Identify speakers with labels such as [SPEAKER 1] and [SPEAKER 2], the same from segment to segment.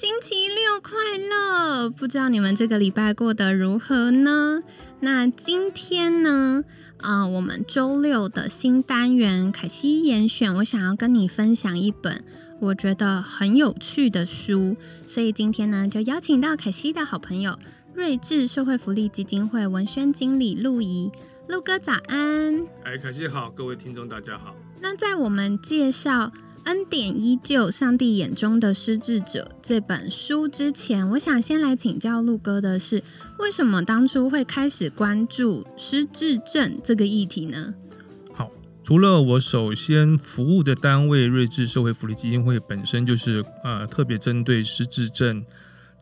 [SPEAKER 1] 星期六快乐！不知道你们这个礼拜过得如何呢？那今天呢？啊，我们周六的新单元凯西严选，我想要跟你分享一本我觉得很有趣的书，所以今天呢，就邀请到凯西的好朋友睿智社会福利基金会文宣经理陆怡，陆哥早安！
[SPEAKER 2] 哎，凯西好，各位听众大家好。
[SPEAKER 1] 那在我们介绍。恩典依旧，上帝眼中的失智者这本书之前，我想先来请教陆哥的是，为什么当初会开始关注失智症这个议题呢？
[SPEAKER 2] 好，除了我首先服务的单位睿智社会福利基金会本身就是呃特别针对失智症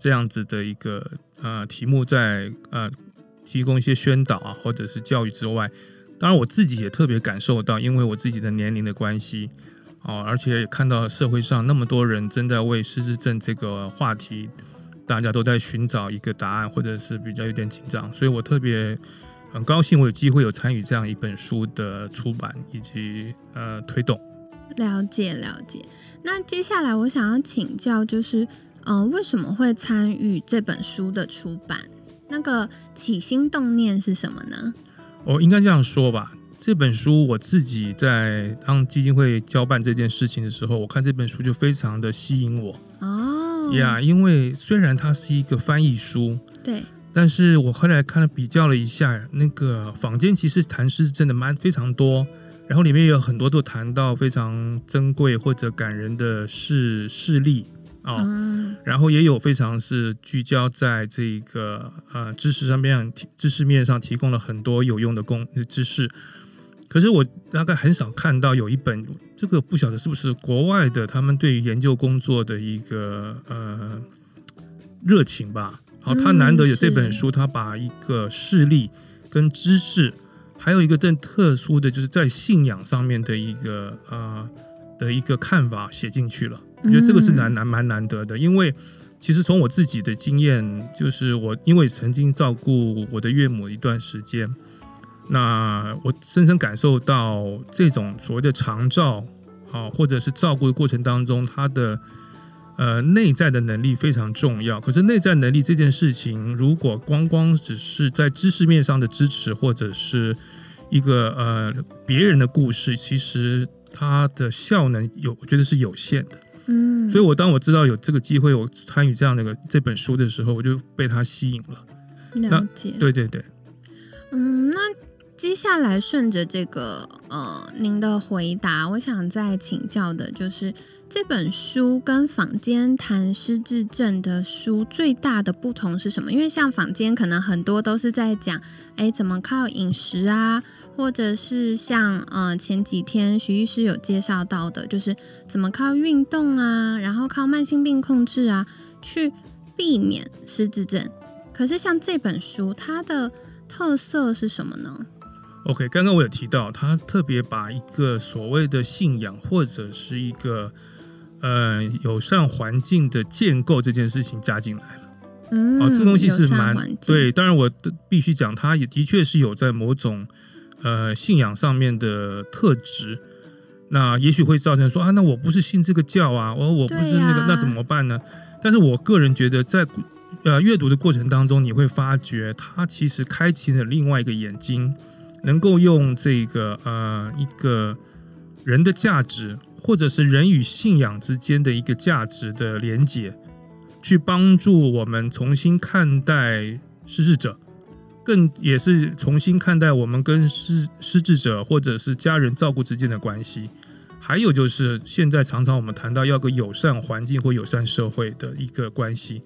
[SPEAKER 2] 这样子的一个呃题目在呃提供一些宣导啊或者是教育之外，当然我自己也特别感受到，因为我自己的年龄的关系。哦，而且也看到社会上那么多人正在为失智症这个话题，大家都在寻找一个答案，或者是比较有点紧张，所以我特别很高兴，我有机会有参与这样一本书的出版以及呃推动。
[SPEAKER 1] 了解了解。那接下来我想要请教，就是呃为什么会参与这本书的出版？那个起心动念是什么呢？
[SPEAKER 2] 我应该这样说吧。这本书我自己在当基金会交办这件事情的时候，我看这本书就非常的吸引我哦呀，因为虽然它是一个翻译书，
[SPEAKER 1] 对，
[SPEAKER 2] 但是我后来看了比较了一下，那个坊间其实谈诗真的蛮非常多，然后里面有很多都谈到非常珍贵或者感人的事事例。哦，然后也有非常是聚焦在这个呃知识上面，知识面上提供了很多有用的公知识。可是我大概很少看到有一本，这个不晓得是不是国外的，他们对于研究工作的一个呃热情吧。好，他难得有这本书，他把一个事例跟知识，还有一个更特殊的就是在信仰上面的一个呃的一个看法写进去了。我觉得这个是难难蛮难得的，因为其实从我自己的经验，就是我因为曾经照顾我的岳母一段时间。那我深深感受到这种所谓的长照，啊，或者是照顾的过程当中，他的呃内在的能力非常重要。可是内在能力这件事情，如果光光只是在知识面上的支持，或者是一个呃别人的故事，其实它的效能有，我觉得是有限的。嗯，所以我当我知道有这个机会，我参与这样的个这本书的时候，我就被它吸引了。
[SPEAKER 1] 了解，
[SPEAKER 2] 对对对，
[SPEAKER 1] 嗯，那。接下来顺着这个呃您的回答，我想再请教的就是这本书跟坊间谈失智症的书最大的不同是什么？因为像坊间可能很多都是在讲，哎，怎么靠饮食啊，或者是像呃前几天徐医师有介绍到的，就是怎么靠运动啊，然后靠慢性病控制啊，去避免失智症。可是像这本书，它的特色是什么呢
[SPEAKER 2] ？OK，刚刚我有提到，他特别把一个所谓的信仰或者是一个呃友善环境的建构这件事情加进来了。嗯，哦，这个东西是蛮对。当然，我必须讲，他也的确是有在某种呃信仰上面的特质。那也许会造成说啊，那我不是信这个教啊，我我不是那个，那怎么办呢？但是我个人觉得，在呃阅读的过程当中，你会发觉他其实开启了另外一个眼睛。能够用这个呃一个人的价值，或者是人与信仰之间的一个价值的连结，去帮助我们重新看待失智者，更也是重新看待我们跟失失智者或者是家人照顾之间的关系。还有就是现在常常我们谈到要个友善环境或友善社会的一个关系。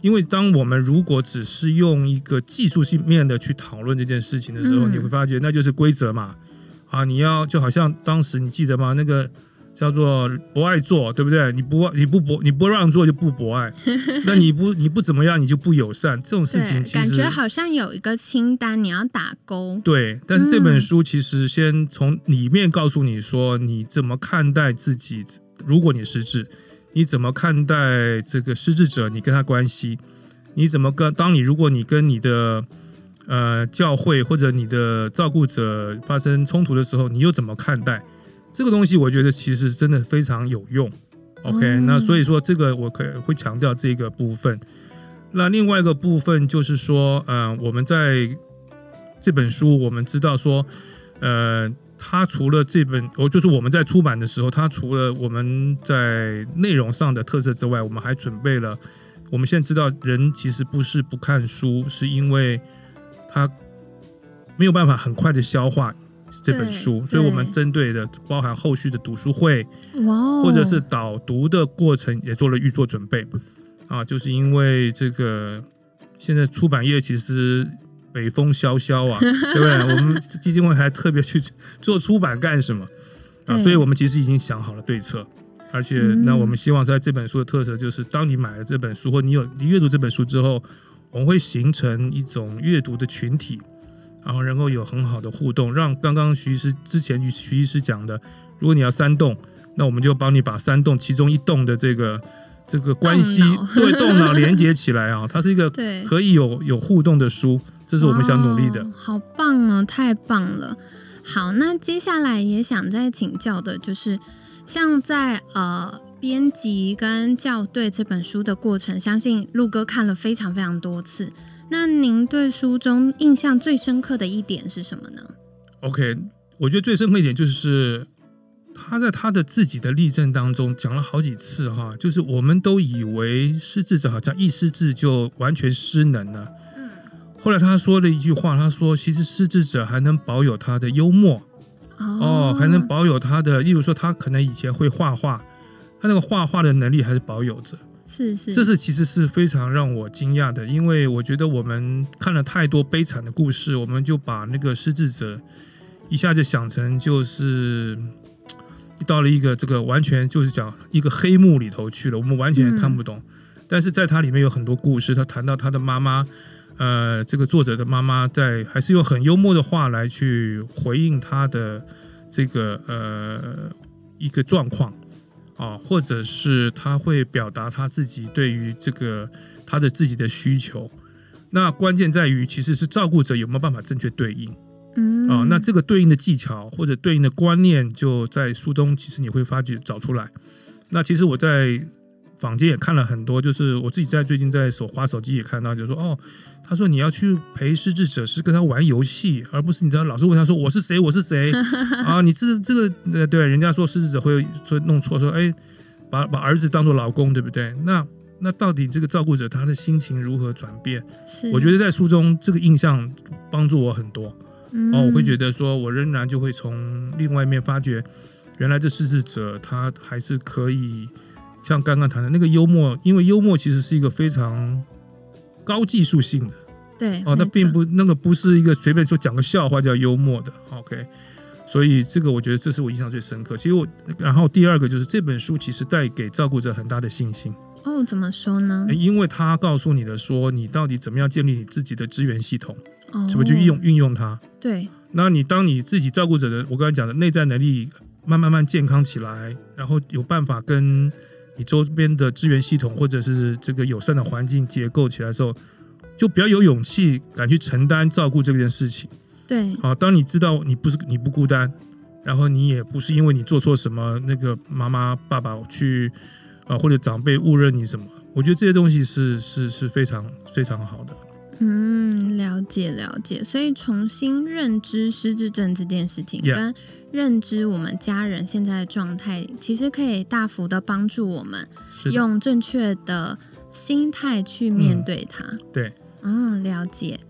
[SPEAKER 2] 因为当我们如果只是用一个技术性面的去讨论这件事情的时候，你会发觉那就是规则嘛，啊，你要就好像当时你记得吗？那个叫做博爱做，对不对？你不你不博你不让做就不博爱，那你不你不怎么样你就不友善，这种事情其实
[SPEAKER 1] 感觉好像有一个清单你要打勾。
[SPEAKER 2] 对，但是这本书其实先从里面告诉你说你怎么看待自己，如果你失智，你怎么看待这个失智者，你跟他关系，你怎么跟当你如果你跟你的呃教会或者你的照顾者发生冲突的时候，你又怎么看待？这个东西我觉得其实真的非常有用，OK，那所以说这个我可会强调这个部分。那另外一个部分就是说，嗯，我们在这本书我们知道说，呃，它除了这本，哦，就是我们在出版的时候，它除了我们在内容上的特色之外，我们还准备了。我们现在知道，人其实不是不看书，是因为他没有办法很快的消化。这本书，所以我们针对的包含后续的读书会，哇，或者是导读的过程也做了预做准备啊，就是因为这个现在出版业其实北风萧萧啊，对不对？我们基金会还特别去做出版干什么啊？所以我们其实已经想好了对策，而且那我们希望在这本书的特色就是，当你买了这本书或你有你阅读这本书之后，我们会形成一种阅读的群体。然后，能够有很好的互动，让刚刚徐医师之前与徐医师讲的，如果你要三栋，那我们就帮你把三栋其中一栋的这个这个关系对动脑连接起来啊，它是一个 可以有有互动的书，这是我们想努力的。
[SPEAKER 1] 好棒哦，太棒了！好，那接下来也想再请教的就是，像在呃编辑跟校对这本书的过程，相信陆哥看了非常非常多次。那您对书中印象最深刻的一点是什么呢
[SPEAKER 2] ？OK，我觉得最深刻一点就是他在他的自己的例证当中讲了好几次哈，就是我们都以为失智者好像一失智就完全失能了，嗯，后来他说了一句话，他说其实失智者还能保有他的幽默，哦，还能保有他的，例如说他可能以前会画画，他那个画画的能力还是保有着。
[SPEAKER 1] 是是，
[SPEAKER 2] 这是其实是非常让我惊讶的，因为我觉得我们看了太多悲惨的故事，我们就把那个失智者一下就想成就是到了一个这个完全就是讲一个黑幕里头去了，我们完全看不懂。但是在它里面有很多故事，他谈到他的妈妈，呃，这个作者的妈妈在还是用很幽默的话来去回应他的这个呃一个状况。啊，或者是他会表达他自己对于这个他的自己的需求，那关键在于其实是照顾者有没有办法正确对应，嗯，啊，那这个对应的技巧或者对应的观念就在书中，其实你会发觉找出来。那其实我在坊间也看了很多，就是我自己在最近在手滑手机也看到，就说哦。他说：“你要去陪失智者，是跟他玩游戏，而不是你知道老是问他说我是谁，我是谁 啊？你这这个呃，对，人家说失智者会说弄错，说哎，把把儿子当做老公，对不对？那那到底这个照顾者他的心情如何转变？
[SPEAKER 1] 是
[SPEAKER 2] 我觉得在书中这个印象帮助我很多哦，我会觉得说我仍然就会从另外一面发觉，原来这失智者他还是可以像刚刚谈的那个幽默，因为幽默其实是一个非常。”高技术性的，
[SPEAKER 1] 对
[SPEAKER 2] 哦，那并不那个不是一个随便说讲个笑话叫幽默的，OK，所以这个我觉得这是我印象最深刻。其实我，然后第二个就是这本书其实带给照顾者很大的信心。
[SPEAKER 1] 哦，怎么说呢？
[SPEAKER 2] 因为他告诉你的说，你到底怎么样建立你自己的资源系统，怎么去运用运用它？
[SPEAKER 1] 对。
[SPEAKER 2] 那你当你自己照顾者的，我刚才讲的内在能力慢慢慢健康起来，然后有办法跟。你周边的资源系统，或者是这个友善的环境结构起来的时候，就比较有勇气敢去承担照顾这件事情。
[SPEAKER 1] 对，
[SPEAKER 2] 好，当你知道你不是你不孤单，然后你也不是因为你做错什么，那个妈妈爸爸去啊或者长辈误认你什么，我觉得这些东西是是是非常非常好的。
[SPEAKER 1] 嗯，了解了解，所以重新认知失智症这件事情跟。认知我们家人现在的状态，其实可以大幅的帮助我们用正确的心态去面对它。
[SPEAKER 2] 对，
[SPEAKER 1] 嗯，了解。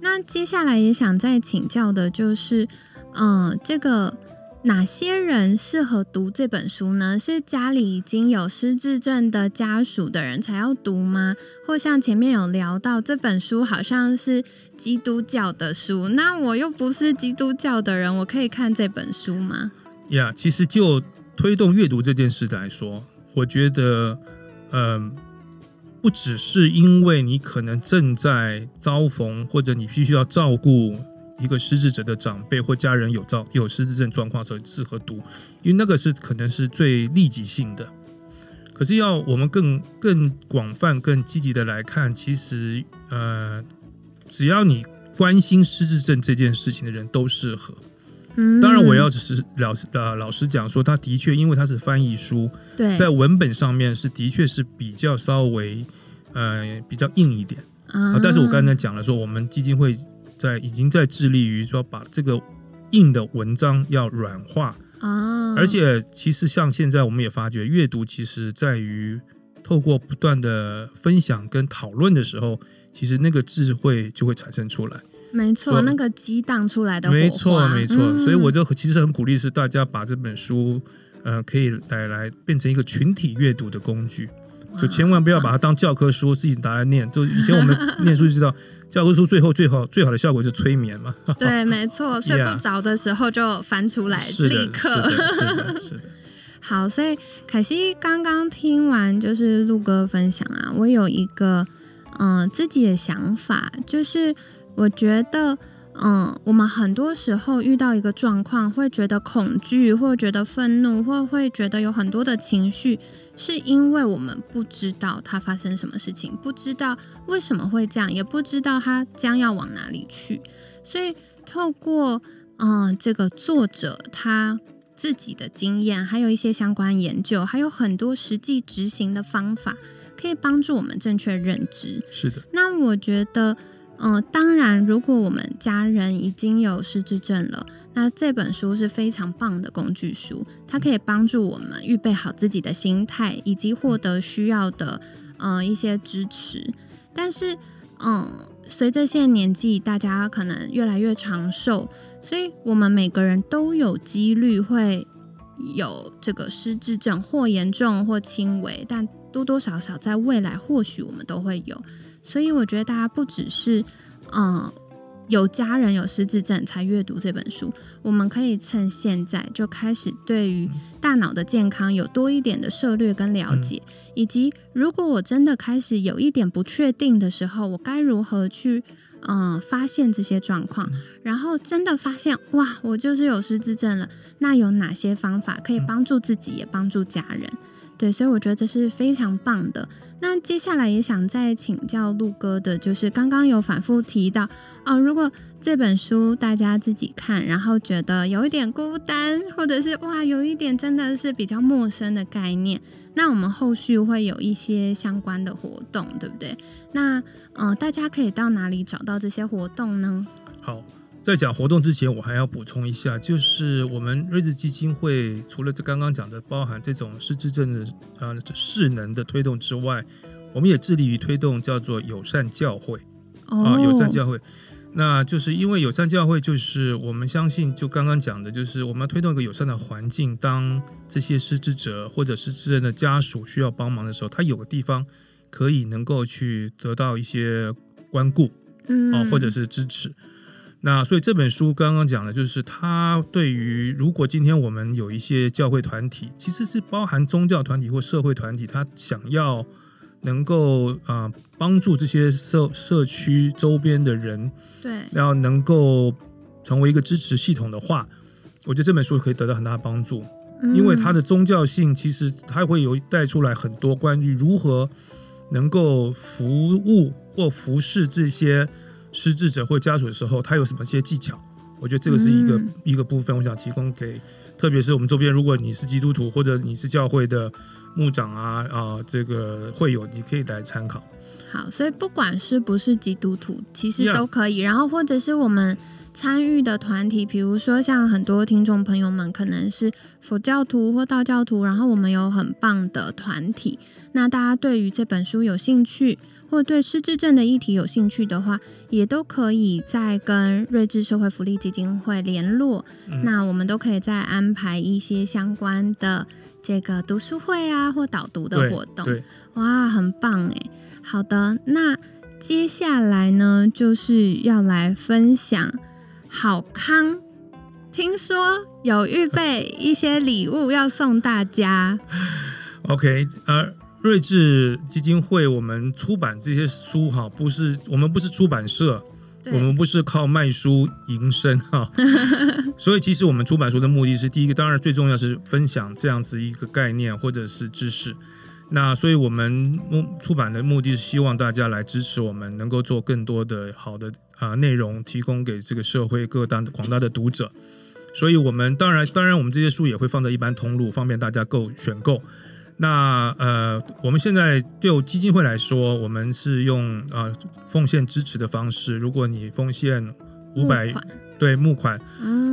[SPEAKER 1] 那接下来也想再请教的就是，嗯，这个。哪些人适合读这本书呢？是家里已经有失智症的家属的人才要读吗？或像前面有聊到，这本书好像是基督教的书，那我又不是基督教的人，我可以看这本书吗？
[SPEAKER 2] 呀，其实就推动阅读这件事来说，我觉得，嗯、不只是因为你可能正在遭逢，或者你必须要照顾一个失智者的长辈或家人有照有失智症状况的时候适合读，因为那个是可能是最立即性的。可是要我们更更广泛、更积极的来看，其实呃，只要你关心失智症这件事情的人都适合。
[SPEAKER 1] 嗯，
[SPEAKER 2] 当然，我要只是老师呃老实讲说，他的确因为他是翻译书，
[SPEAKER 1] 对
[SPEAKER 2] 在文本上面是的确是比较稍微呃比较硬一点啊、
[SPEAKER 1] 啊
[SPEAKER 2] 但是我刚才讲了说，我们基金会在已经在致力于说把这个硬的文章要软化，
[SPEAKER 1] 啊，
[SPEAKER 2] 而且其实像现在我们也发觉，阅读其实在于透过不断的分享跟讨论的时候，其实那个智慧就会产生出来。
[SPEAKER 1] 没错，那个激荡出来的
[SPEAKER 2] 没错，没错。
[SPEAKER 1] 嗯
[SPEAKER 2] 所以我就其实很鼓励是大家把这本书，呃，可以来来变成一个群体阅读的工具，就千万不要把它当教科书自己拿来念。就以前我们念书就知道，教科书最后最好最好的效果是催眠嘛。
[SPEAKER 1] 对，没错，睡不着的时候就翻出来，立刻。
[SPEAKER 2] 是的，是的，是的。
[SPEAKER 1] 好，所以凯西刚刚听完就是陆哥分享啊，我有一个嗯、呃自己的想法，就是我觉得嗯、我们很多时候遇到一个状况，会觉得恐惧，或觉得愤怒，或会觉得有很多的情绪，是因为我们不知道它发生什么事情，不知道为什么会这样，也不知道它将要往哪里去，所以透过嗯、呃这个作者他自己的经验，还有一些相关研究，还有很多实际执行的方法，可以帮助我们正确认知。
[SPEAKER 2] 是的，
[SPEAKER 1] 那我觉得，嗯、当然，如果我们家人已经有失智症了，那这本书是非常棒的工具书，它可以帮助我们预备好自己的心态，以及获得需要的呃一些支持。但是，嗯，随着现在年纪，大家可能越来越长寿，所以我们每个人都有几率会有这个失智症，或严重或轻微，但多多少少在未来或许我们都会有。所以我觉得大家不只是嗯有家人有失智症才阅读这本书，我们可以趁现在就开始对于大脑的健康有多一点的涉略跟了解，以及如果我真的开始有一点不确定的时候，我该如何去嗯发现这些状况，然后真的发现哇，我就是有失智症了，那有哪些方法可以帮助自己，也帮助家人？对，所以我觉得这是非常棒的。那接下来也想再请教陆哥的，就是刚刚有反复提到哦，如果这本书大家自己看，然后觉得有一点孤单，或者是哇有一点真的是比较陌生的概念，那我们后续会有一些相关的活动，对不对？那呃，大家可以到哪里找到这些活动呢？
[SPEAKER 2] 好，在讲活动之前，我还要补充一下，就是我们瑞智基金会除了这刚刚讲的包含这种失智症的啊势能的推动之外，我们也致力于推动叫做友善教会
[SPEAKER 1] 哦，
[SPEAKER 2] 啊，友善教会。那就是因为友善教会，就是我们相信，就刚刚讲的，就是我们要推动一个友善的环境。当这些失智者或者失智人的家属需要帮忙的时候，他有个地方可以能够去得到一些关顾。
[SPEAKER 1] 嗯
[SPEAKER 2] 哦，或者是支持。那所以这本书刚刚讲的，就是它对于如果今天我们有一些教会团体，其实是包含宗教团体或社会团体，他想要能够啊、呃帮助这些社社区周边的人，
[SPEAKER 1] 对，
[SPEAKER 2] 要能够成为一个支持系统的话，我觉得这本书可以得到很大的帮助。因为它
[SPEAKER 1] 的
[SPEAKER 2] 的宗教性，其实它会有带出来很多关于如何能够服务或服侍这些失智者或家属的时候，他有什么些技巧。我觉得这个是一个、
[SPEAKER 1] 嗯
[SPEAKER 2] 一个部分，我想提供给，特别是我们周边，如果你是基督徒或者你是教会的牧长啊啊、这个会有，你可以来参考。
[SPEAKER 1] 好，所以不管是不是基督徒，其实都可以。然后或者是我们参与的团体，比如说像很多听众朋友们可能是佛教徒或道教徒，然后我们有很棒的团体。那大家对于这本书有兴趣，或对失智症的议题有兴趣的话，也都可以再跟睿智社会福利基金会联络。
[SPEAKER 2] 嗯
[SPEAKER 1] 那我们都可以再安排一些相关的这个读书会啊，或导读的活动。哇，很棒哎！好的，那接下来呢，就是要来分享好康听说有预备一些礼物要送大家。
[SPEAKER 2] OK，呃，睿智基金会我们出版这些书哈，不是我们不是出版社，我们不是靠卖书营生哈，所以其实我们出版书的目的是第一个，当然最重要是分享这样子一个概念或者是知识。那所以我们目出版的目的是希望大家来支持我们，能够做更多的好的啊内容，提供给这个社会各大广大的读者。所以我们当然当然我们这些书也会放在一般通路，方便大家购选购。那呃，我们现在就基金会来说，我们是用呃奉献支持的方式。如果你奉献五百对募款，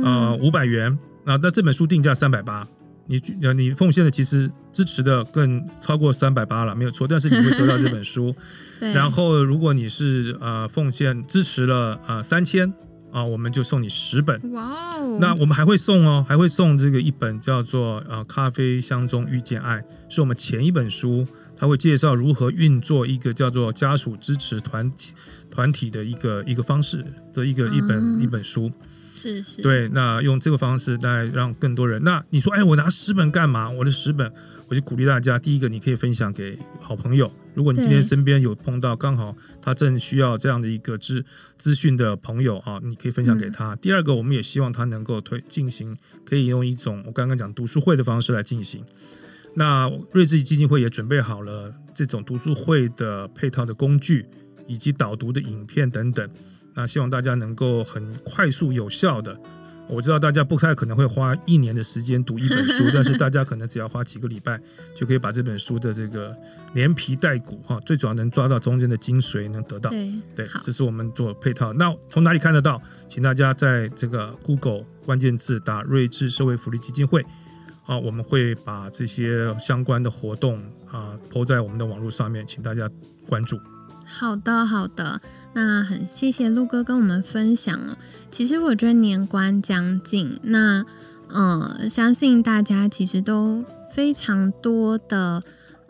[SPEAKER 2] 呃五百元，那那这本书定价三百八，你你奉献的其实支持的更超过三百八了，没有错。但是你会得到这本书。然后如果你是呃奉献支持了呃三千。啊，我们就送你十本。哇哦！那我们还会送哦，还会送这个一本叫做《呃咖啡香中遇见爱》，是我们前一本书，它会介绍如何运作一个叫做家属支持团体团体的一个一个方式的一个一本一本书。
[SPEAKER 1] 是是。
[SPEAKER 2] 对，那用这个方式来让更多人。那你说，哎，我拿十本干嘛？我的十本。我就鼓励大家，第一个你可以分享给好朋友。如果你今天身边有碰到刚好他正需要这样的一个资资讯的朋友啊，你可以分享给他。第二个，我们也希望他能够推进行，可以用一种我刚刚讲读书会的方式来进行。那睿智基金会也准备好了这种读书会的配套的工具，以及导读的影片等等。那希望大家能够很快速有效的。我知道大家不太可能会花一年的时间读一本书，但是大家可能只要花几个礼拜就可以把这本书的这个连皮带骨哈，最主要能抓到中间的精髓，能得到。对，这是我们做配套。那从哪里看得到？请大家在这个 Google 关键字打“睿智社会福利基金会”，啊，我们会把这些相关的活动啊抛在我们的网络上面，请大家关注。
[SPEAKER 1] 好的，好的，那很谢谢陆哥跟我们分享哦。其实我觉得年关将近，那嗯，相信大家其实都非常多的，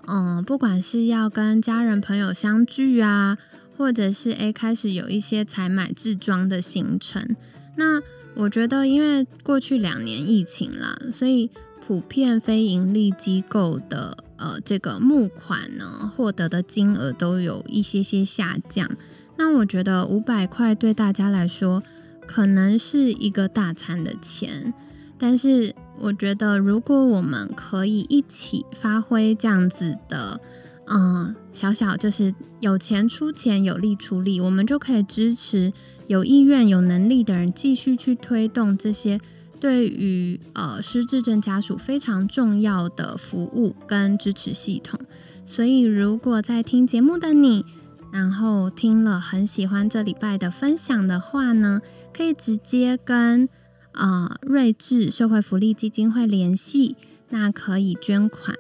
[SPEAKER 1] 嗯，不管是要跟家人朋友相聚啊，或者是诶开始有一些采买置装的行程。那我觉得，因为过去两年疫情啦，所以普遍非盈利机构的。呃，这个募款呢，获得的金额都有一些些下降。那我觉得五百块对大家来说可能是一个大餐的钱，但是我觉得如果我们可以一起发挥这样子的，嗯，小小就是有钱出钱，有力出力，我们就可以支持有意愿、有能力的人继续去推动这些。对于呃失智症家属非常重要的服务跟支持系统，所以如果在听节目的你，然后听了很喜欢这礼拜的分享的话呢，可以直接跟呃睿智社会福利基金会联系，那可以捐款。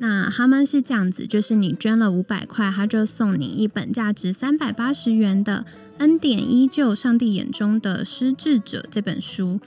[SPEAKER 1] 那他们是这样子，就是你捐了五百块，他就送你一本价值三百八十元的《恩典依旧：上帝眼中的失智者》这本书。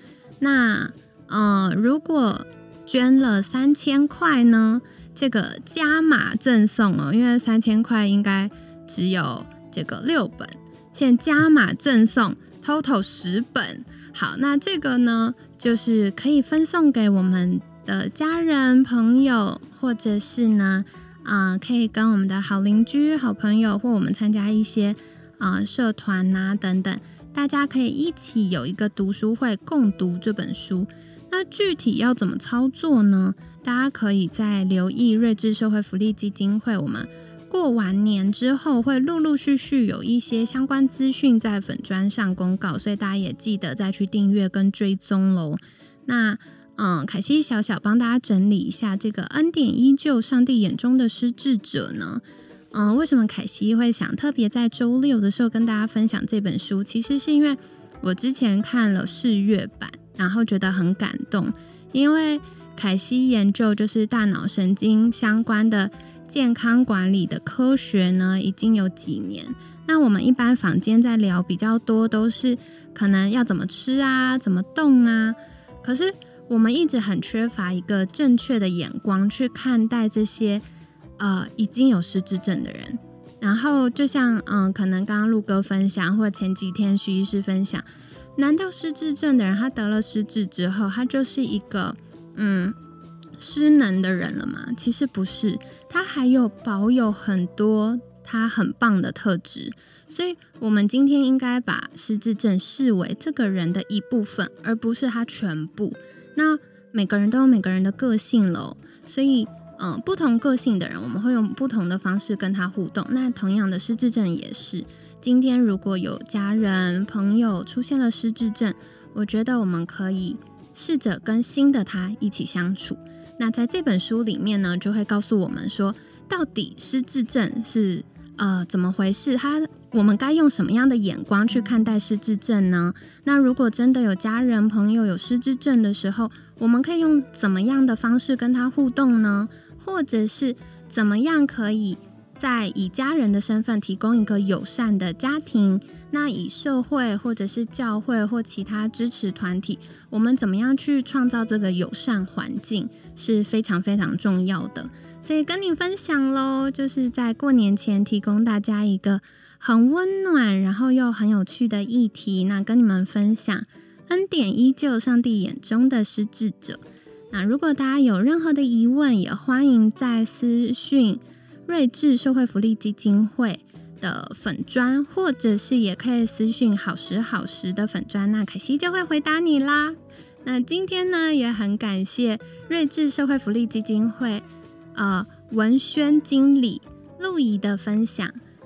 [SPEAKER 1] 那，呃，如果捐了三千块呢？这个加码赠送哦，因为三千块应该只有这个六本，现加码赠送 total 十本。好，那这个呢，就是可以分送给我们的家人、朋友，或者是呢，啊，可以跟我们的好邻居、好朋友，或我们参加一些啊社团呐等等。大家可以一起有一个读书会，共读这本书。那具体要怎么操作呢？大家可以在留意睿智社会福利基金会，我们过完年之后会陆陆续续有一些相关资讯在粉砖上公告，所以大家也记得再去订阅跟追踪喽。那嗯，凯西小小帮大家整理一下，这个恩典依旧，上帝眼中的失智者呢？嗯，为什么凯西会想特别在周六的时候跟大家分享这本书？其实是因为我之前看了试阅版，然后觉得很感动。因为凯西研究就是大脑神经相关的健康管理的科学呢，已经有几年。那我们一般坊间在聊比较多，都是可能要怎么吃啊，怎么动啊。可是我们一直很缺乏一个正确的眼光去看待这些。呃，已经有失智症的人，然后就像嗯，可能刚刚陆哥分享，或前几天徐医师分享，难道失智症的人他得了失智之后，他就是一个嗯失能的人了吗？其实不是，他还有保有很多他很棒的特质。所以，我们今天应该把失智症视为这个人的一部分，而不是他全部。那每个人都有每个人的个性喽，所以，嗯，不同个性的人，我们会用不同的方式跟他互动。那同样的，失智症也是。今天如果有家人朋友出现了失智症，我觉得我们可以试着跟新的他一起相处。那在这本书里面呢，就会告诉我们说，到底失智症是呃怎么回事？他我们该用什么样的眼光去看待失智症呢？那如果真的有家人朋友有失智症的时候，我们可以用怎么样的方式跟他互动呢？或者是怎么样可以？在以家人的身份提供一个友善的家庭，那以社会或者是教会或其他支持团体，我们怎么样去创造这个友善环境是非常非常重要的。所以跟你分享喽，就是在过年前提供大家一个很温暖，然后又很有趣的议题。那跟你们分享，恩典依旧，上帝眼中的失智者。那如果大家有任何的疑问，也欢迎在私讯。睿智社会福利基金会的粉砖，或者是也可以私信好时好时的粉砖，那凯西就会回答你啦。那今天呢，也很感谢睿智社会福利基金会呃文轩经理陆怡的分享。